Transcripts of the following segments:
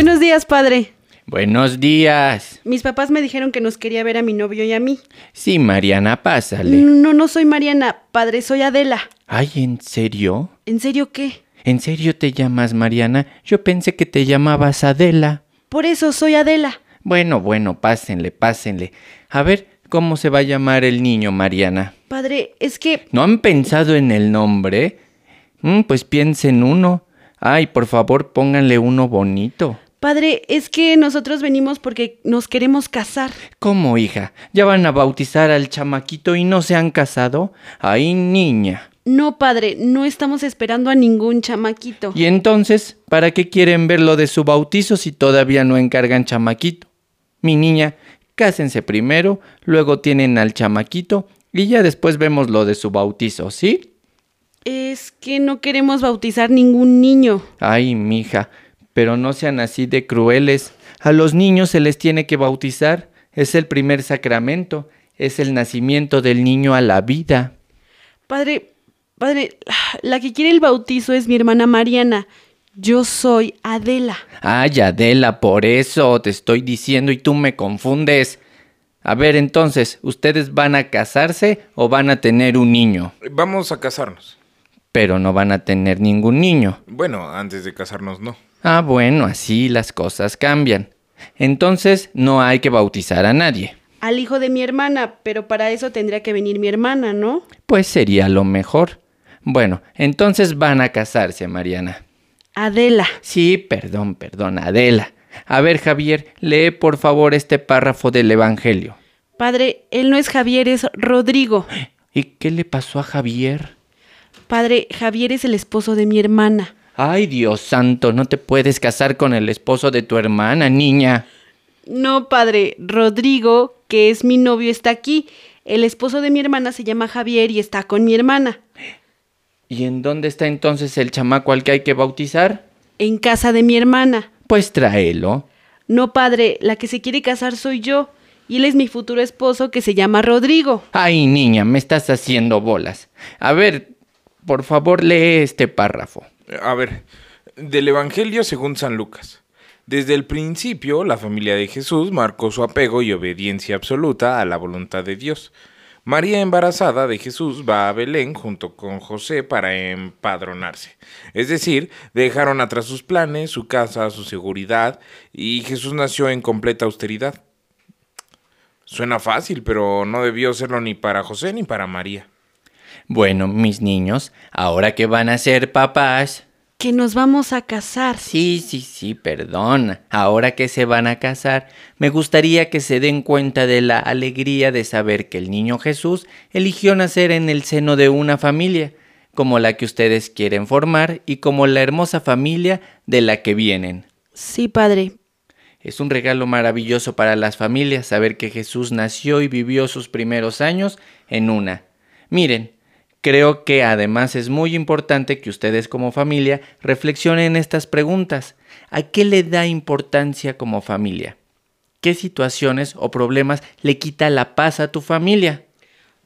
Buenos días, padre. Buenos días. Mis papás me dijeron que nos quería ver a mi novio y a mí. Sí, Mariana, pásale. No, no soy Mariana, padre, soy Adela. Ay, ¿en serio? ¿En serio qué? ¿En serio te llamas Mariana? Yo pensé que te llamabas Adela. Por eso soy Adela. Bueno, bueno, pásenle, pásenle. A ver, ¿cómo se va a llamar el niño, Mariana? Padre, es que... ¿No han pensado en el nombre? Mm, pues piensen uno. Ay, por favor, pónganle uno bonito. Padre, es que nosotros venimos porque nos queremos casar. ¿Cómo, hija? ¿Ya van a bautizar al chamaquito y no se han casado? Ay, niña. No, padre, no estamos esperando a ningún chamaquito. ¿Y entonces, para qué quieren ver lo de su bautizo si todavía no encargan chamaquito? Mi niña, cásense primero, luego tienen al chamaquito y ya después vemos lo de su bautizo, ¿sí? Es que no queremos bautizar ningún niño. Ay, mija, pero no sean así de crueles. A los niños se les tiene que bautizar. Es el primer sacramento, es el nacimiento del niño a la vida. Padre, padre, la que quiere el bautizo es mi hermana Mariana. Yo soy Adela. Ay, Adela, por eso te estoy diciendo y tú me confundes. A ver, entonces, ¿ustedes van a casarse o van a tener un niño? Vamos a casarnos. Pero no van a tener ningún niño. Bueno, antes de casarnos no. Ah, bueno, así las cosas cambian. Entonces, no hay que bautizar a nadie. Al hijo de mi hermana, pero para eso tendría que venir mi hermana, ¿no? Pues sería lo mejor. Bueno, entonces van a casarse, Mariana. Adela. Sí, perdón, perdón, Adela. A ver, Javier, lee por favor este párrafo del Evangelio. Padre, él no es Javier, es Rodrigo. ¿Y qué le pasó a Javier? Padre, Javier es el esposo de mi hermana. Ay, Dios santo, no te puedes casar con el esposo de tu hermana, niña. No, padre, Rodrigo, que es mi novio, está aquí. El esposo de mi hermana se llama Javier y está con mi hermana. ¿Y en dónde está entonces el chamaco al que hay que bautizar? En casa de mi hermana. Pues tráelo. No, padre, la que se quiere casar soy yo. Y él es mi futuro esposo que se llama Rodrigo. Ay, niña, me estás haciendo bolas. A ver, por favor, lee este párrafo. A ver, del Evangelio según San Lucas. Desde el principio, la familia de Jesús marcó su apego y obediencia absoluta a la voluntad de Dios. María embarazada de Jesús va a Belén junto con José para empadronarse. Es decir, dejaron atrás sus planes, su casa, su seguridad, y Jesús nació en completa austeridad. Suena fácil, pero no debió serlo ni para José ni para María. Bueno, mis niños, ahora que van a ser papás. Que nos vamos a casar. Sí, sí, sí, perdón. Ahora que se van a casar, me gustaría que se den cuenta de la alegría de saber que el niño Jesús eligió nacer en el seno de una familia, como la que ustedes quieren formar y como la hermosa familia de la que vienen. Sí, padre. Es un regalo maravilloso para las familias saber que Jesús nació y vivió sus primeros años en una. Miren, Creo que además es muy importante que ustedes como familia reflexionen estas preguntas. ¿A qué le da importancia como familia? ¿Qué situaciones o problemas le quita la paz a tu familia?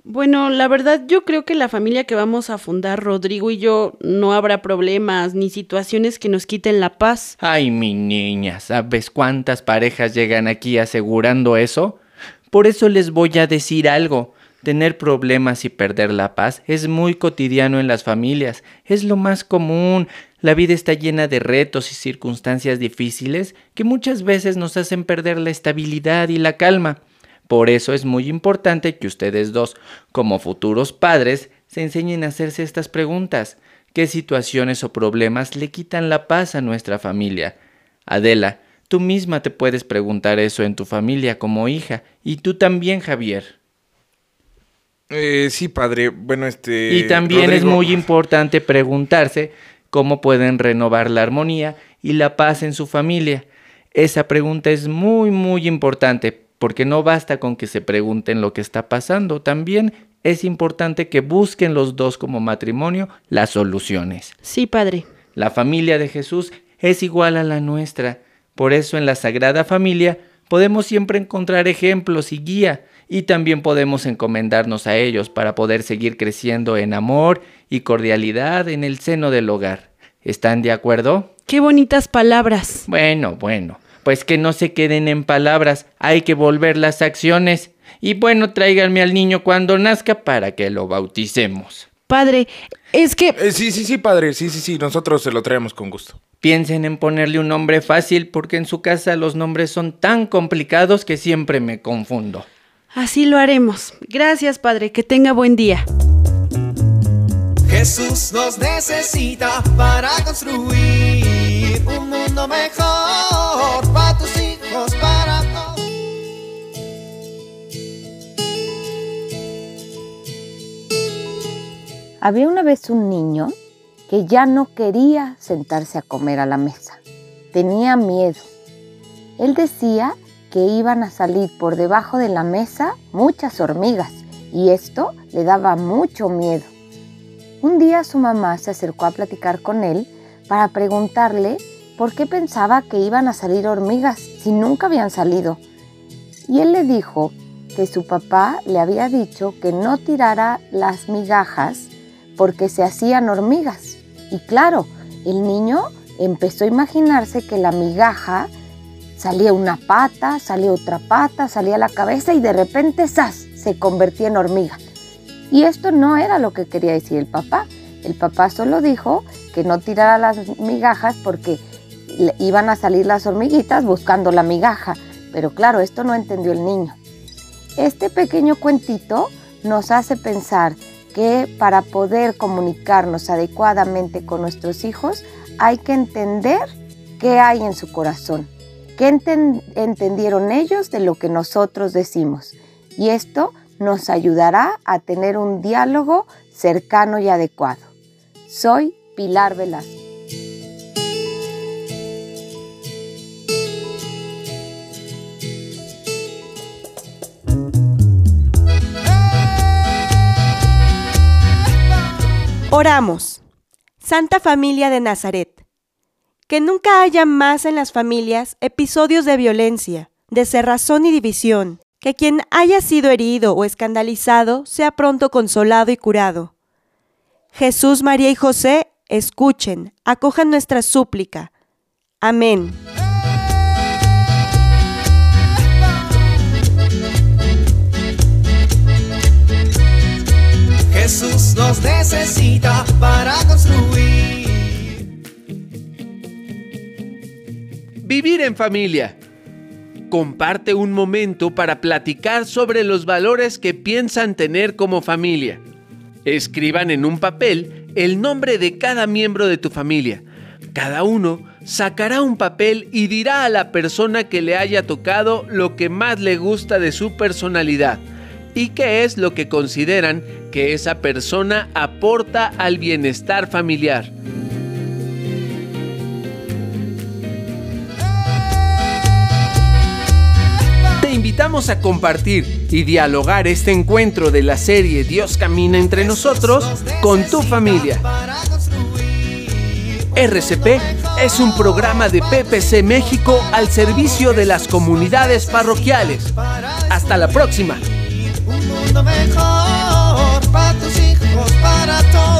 Bueno, la verdad yo creo que la familia que vamos a fundar, Rodrigo y yo, no habrá problemas ni situaciones que nos quiten la paz. Ay, mi niña, ¿sabes cuántas parejas llegan aquí asegurando eso? Por eso les voy a decir algo. Tener problemas y perder la paz es muy cotidiano en las familias, es lo más común. La vida está llena de retos y circunstancias difíciles que muchas veces nos hacen perder la estabilidad y la calma. Por eso es muy importante que ustedes dos, como futuros padres, se enseñen a hacerse estas preguntas. ¿Qué situaciones o problemas le quitan la paz a nuestra familia? Adela, tú misma te puedes preguntar eso en tu familia como hija, y tú también, Javier. Eh, sí, padre. Bueno, este. Y también es muy importante preguntarse cómo pueden renovar la armonía y la paz en su familia. Esa pregunta es muy, muy importante porque no basta con que se pregunten lo que está pasando, también es importante que busquen los dos como matrimonio las soluciones. Sí, padre. La familia de Jesús es igual a la nuestra. Por eso en la Sagrada Familia podemos siempre encontrar ejemplos y guía y también podemos encomendarnos a ellos para poder seguir creciendo en amor y cordialidad en el seno del hogar. ¿Están de acuerdo? Qué bonitas palabras. Bueno, bueno, pues que no se queden en palabras, hay que volver las acciones. Y bueno, tráiganme al niño cuando nazca para que lo bauticemos. Padre, es que... Eh, sí, sí, sí, padre. Sí, sí, sí. Nosotros se lo traemos con gusto. Piensen en ponerle un nombre fácil porque en su casa los nombres son tan complicados que siempre me confundo. Así lo haremos. Gracias, padre. Que tenga buen día. Jesús nos necesita para construir un mundo mejor para tus hijos, para todos. Había una vez un niño que ya no quería sentarse a comer a la mesa. Tenía miedo. Él decía que iban a salir por debajo de la mesa muchas hormigas y esto le daba mucho miedo. Un día su mamá se acercó a platicar con él para preguntarle por qué pensaba que iban a salir hormigas si nunca habían salido. Y él le dijo que su papá le había dicho que no tirara las migajas porque se hacían hormigas. Y claro, el niño empezó a imaginarse que la migaja salía una pata, salía otra pata, salía la cabeza y de repente ¡zas! se convertía en hormiga. Y esto no era lo que quería decir el papá. El papá solo dijo que no tirara las migajas porque iban a salir las hormiguitas buscando la migaja. Pero claro, esto no entendió el niño. Este pequeño cuentito nos hace pensar que para poder comunicarnos adecuadamente con nuestros hijos hay que entender qué hay en su corazón, qué enten- entendieron ellos de lo que nosotros decimos. Y esto nos ayudará a tener un diálogo cercano y adecuado. Soy Pilar Velasco. Oramos. Santa Familia de Nazaret. Que nunca haya más en las familias episodios de violencia, de cerrazón y división. Que quien haya sido herido o escandalizado sea pronto consolado y curado. Jesús, María y José, escuchen, acojan nuestra súplica. Amén. Necesita para construir. Vivir en familia. Comparte un momento para platicar sobre los valores que piensan tener como familia. Escriban en un papel el nombre de cada miembro de tu familia. Cada uno sacará un papel y dirá a la persona que le haya tocado lo que más le gusta de su personalidad y qué es lo que consideran que esa persona aporta al bienestar familiar. Te invitamos a compartir y dialogar este encuentro de la serie Dios camina entre nosotros con tu familia. RCP es un programa de PPC México al servicio de las comunidades parroquiales. Hasta la próxima. Mejor para tus hijos, para todos.